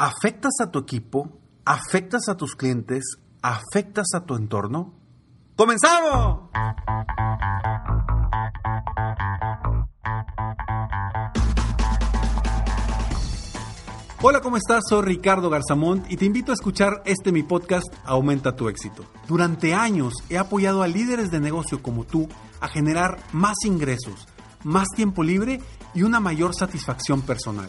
¿Afectas a tu equipo? ¿Afectas a tus clientes? ¿Afectas a tu entorno? ¡Comenzamos! Hola, ¿cómo estás? Soy Ricardo Garzamont y te invito a escuchar este mi podcast Aumenta tu éxito. Durante años he apoyado a líderes de negocio como tú a generar más ingresos, más tiempo libre y una mayor satisfacción personal.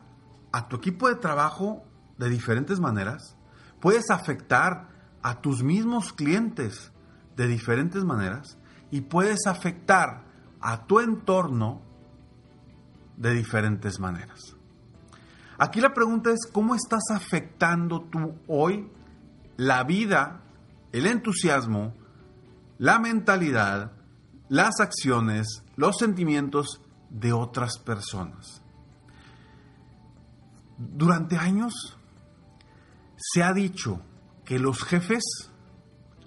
a tu equipo de trabajo de diferentes maneras, puedes afectar a tus mismos clientes de diferentes maneras y puedes afectar a tu entorno de diferentes maneras. Aquí la pregunta es, ¿cómo estás afectando tú hoy la vida, el entusiasmo, la mentalidad, las acciones, los sentimientos de otras personas? Durante años se ha dicho que los jefes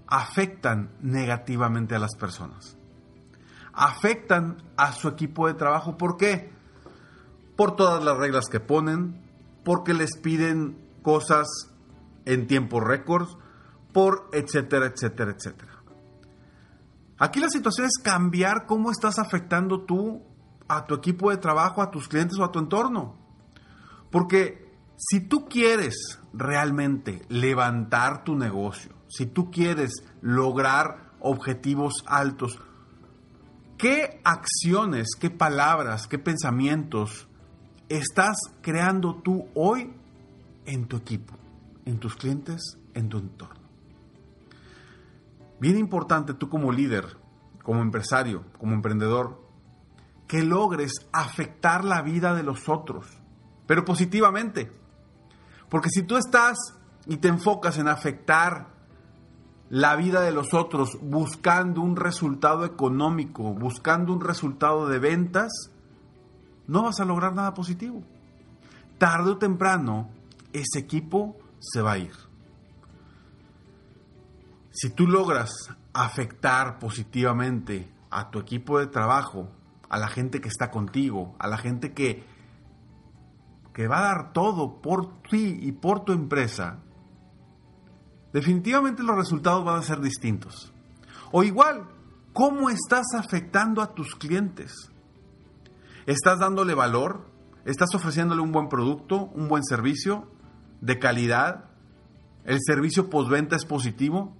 afectan negativamente a las personas. Afectan a su equipo de trabajo. ¿Por qué? Por todas las reglas que ponen, porque les piden cosas en tiempo récord, por etcétera, etcétera, etcétera. Aquí la situación es cambiar cómo estás afectando tú a tu equipo de trabajo, a tus clientes o a tu entorno. Porque si tú quieres realmente levantar tu negocio, si tú quieres lograr objetivos altos, ¿qué acciones, qué palabras, qué pensamientos estás creando tú hoy en tu equipo, en tus clientes, en tu entorno? Bien importante tú como líder, como empresario, como emprendedor, que logres afectar la vida de los otros pero positivamente. Porque si tú estás y te enfocas en afectar la vida de los otros buscando un resultado económico, buscando un resultado de ventas, no vas a lograr nada positivo. Tarde o temprano, ese equipo se va a ir. Si tú logras afectar positivamente a tu equipo de trabajo, a la gente que está contigo, a la gente que que va a dar todo por ti y por tu empresa, definitivamente los resultados van a ser distintos. O igual, ¿cómo estás afectando a tus clientes? ¿Estás dándole valor? ¿Estás ofreciéndole un buen producto, un buen servicio de calidad? ¿El servicio postventa es positivo?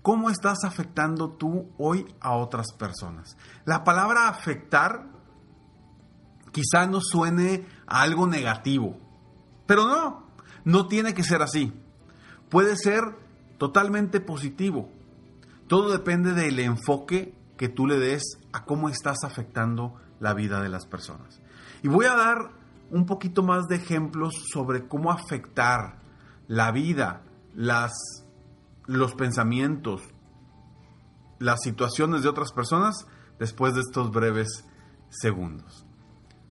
¿Cómo estás afectando tú hoy a otras personas? La palabra afectar quizá no suene a algo negativo, pero no, no tiene que ser así. Puede ser totalmente positivo. Todo depende del enfoque que tú le des a cómo estás afectando la vida de las personas. Y voy a dar un poquito más de ejemplos sobre cómo afectar la vida, los pensamientos, las situaciones de otras personas después de estos breves segundos.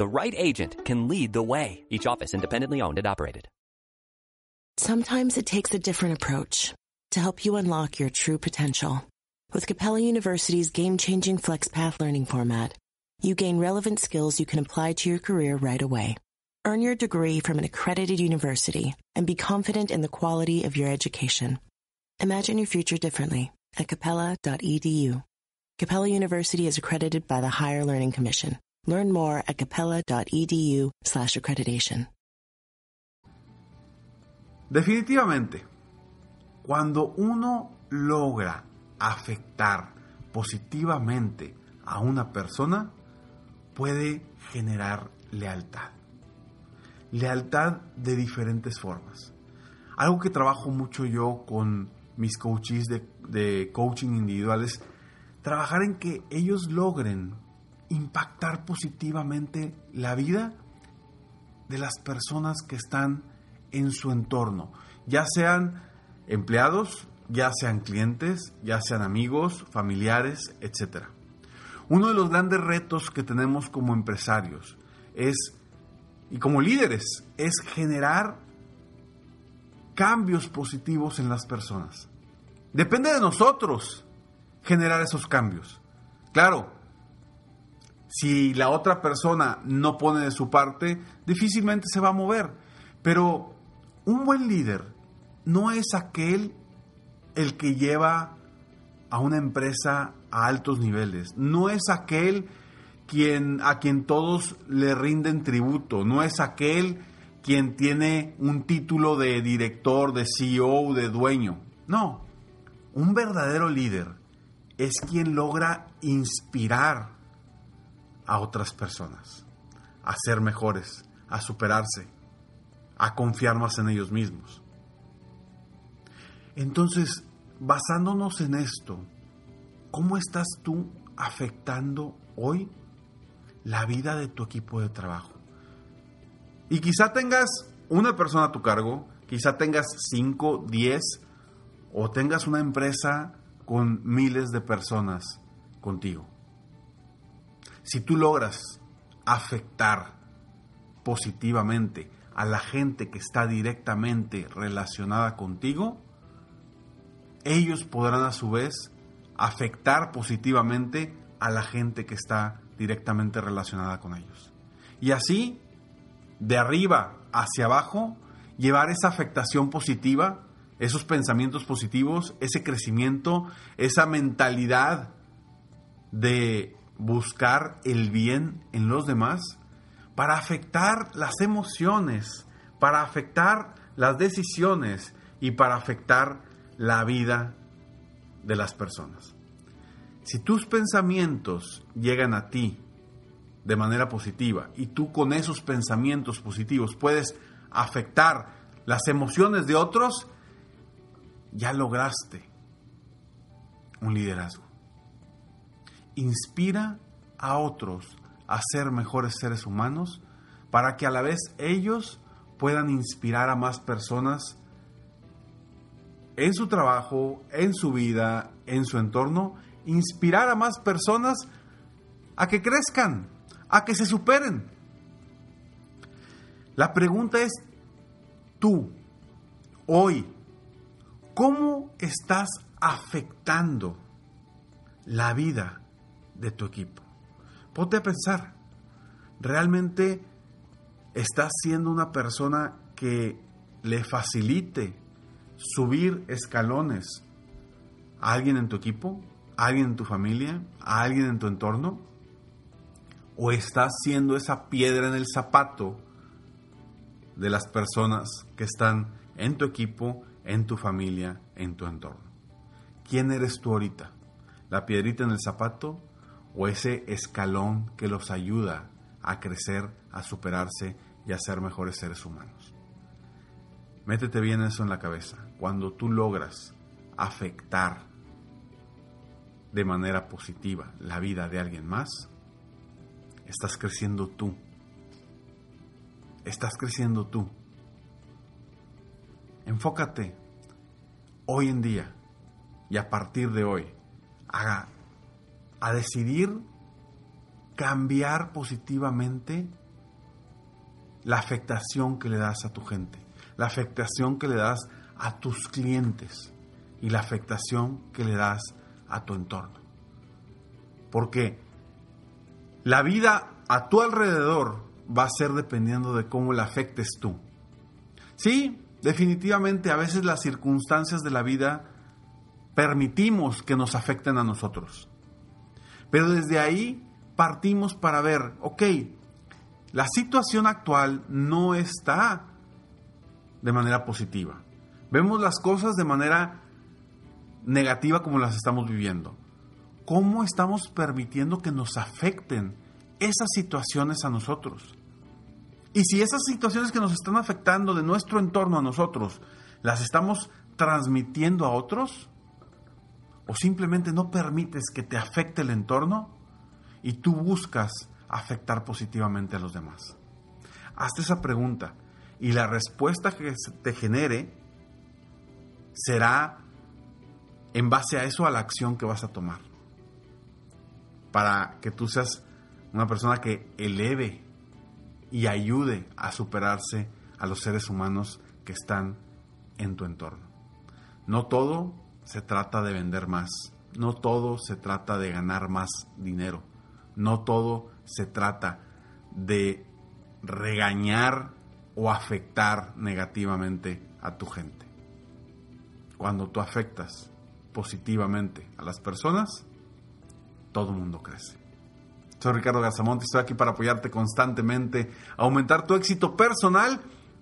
The right agent can lead the way. Each office independently owned and operated. Sometimes it takes a different approach to help you unlock your true potential. With Capella University's game-changing FlexPath learning format, you gain relevant skills you can apply to your career right away. Earn your degree from an accredited university and be confident in the quality of your education. Imagine your future differently at capella.edu. Capella University is accredited by the Higher Learning Commission. Learn more at capella.edu slash accreditation. Definitivamente, cuando uno logra afectar positivamente a una persona, puede generar lealtad. Lealtad de diferentes formas. Algo que trabajo mucho yo con mis coaches de, de coaching individuales, trabajar en que ellos logren impactar positivamente la vida de las personas que están en su entorno, ya sean empleados, ya sean clientes, ya sean amigos, familiares, etc. Uno de los grandes retos que tenemos como empresarios es, y como líderes, es generar cambios positivos en las personas. Depende de nosotros generar esos cambios. Claro, si la otra persona no pone de su parte, difícilmente se va a mover. Pero un buen líder no es aquel el que lleva a una empresa a altos niveles, no es aquel quien a quien todos le rinden tributo, no es aquel quien tiene un título de director, de CEO, de dueño. No, un verdadero líder es quien logra inspirar a otras personas a ser mejores, a superarse, a confiar más en ellos mismos. Entonces, basándonos en esto, ¿cómo estás tú afectando hoy la vida de tu equipo de trabajo? Y quizá tengas una persona a tu cargo, quizá tengas 5, 10 o tengas una empresa con miles de personas contigo. Si tú logras afectar positivamente a la gente que está directamente relacionada contigo, ellos podrán a su vez afectar positivamente a la gente que está directamente relacionada con ellos. Y así, de arriba hacia abajo, llevar esa afectación positiva, esos pensamientos positivos, ese crecimiento, esa mentalidad de buscar el bien en los demás, para afectar las emociones, para afectar las decisiones y para afectar la vida de las personas. Si tus pensamientos llegan a ti de manera positiva y tú con esos pensamientos positivos puedes afectar las emociones de otros, ya lograste un liderazgo. Inspira a otros a ser mejores seres humanos para que a la vez ellos puedan inspirar a más personas en su trabajo, en su vida, en su entorno, inspirar a más personas a que crezcan, a que se superen. La pregunta es, tú, hoy, ¿cómo estás afectando la vida de tu equipo? Ponte a pensar, ¿realmente estás siendo una persona que le facilite subir escalones a alguien en tu equipo, a alguien en tu familia, a alguien en tu entorno? ¿O estás siendo esa piedra en el zapato de las personas que están en tu equipo, en tu familia, en tu entorno? ¿Quién eres tú ahorita? ¿La piedrita en el zapato o ese escalón que los ayuda a crecer, a superarse y a ser mejores seres humanos? Métete bien eso en la cabeza. Cuando tú logras afectar de manera positiva la vida de alguien más, estás creciendo tú. Estás creciendo tú. Enfócate hoy en día y a partir de hoy a, a decidir cambiar positivamente la afectación que le das a tu gente, la afectación que le das a tus clientes y la afectación que le das a tu entorno. Porque la vida a tu alrededor va a ser dependiendo de cómo la afectes tú. Sí, definitivamente a veces las circunstancias de la vida permitimos que nos afecten a nosotros. Pero desde ahí partimos para ver, ok, la situación actual no está de manera positiva. Vemos las cosas de manera negativa como las estamos viviendo. ¿Cómo estamos permitiendo que nos afecten esas situaciones a nosotros? Y si esas situaciones que nos están afectando de nuestro entorno a nosotros, las estamos transmitiendo a otros, o simplemente no permites que te afecte el entorno y tú buscas afectar positivamente a los demás. Hazte esa pregunta y la respuesta que te genere será en base a eso a la acción que vas a tomar. Para que tú seas una persona que eleve y ayude a superarse a los seres humanos que están en tu entorno. No todo se trata de vender más, no todo se trata de ganar más dinero, no todo se trata de regañar o afectar negativamente a tu gente. Cuando tú afectas positivamente a las personas, todo el mundo crece. Soy Ricardo Gazamonte, estoy aquí para apoyarte constantemente, aumentar tu éxito personal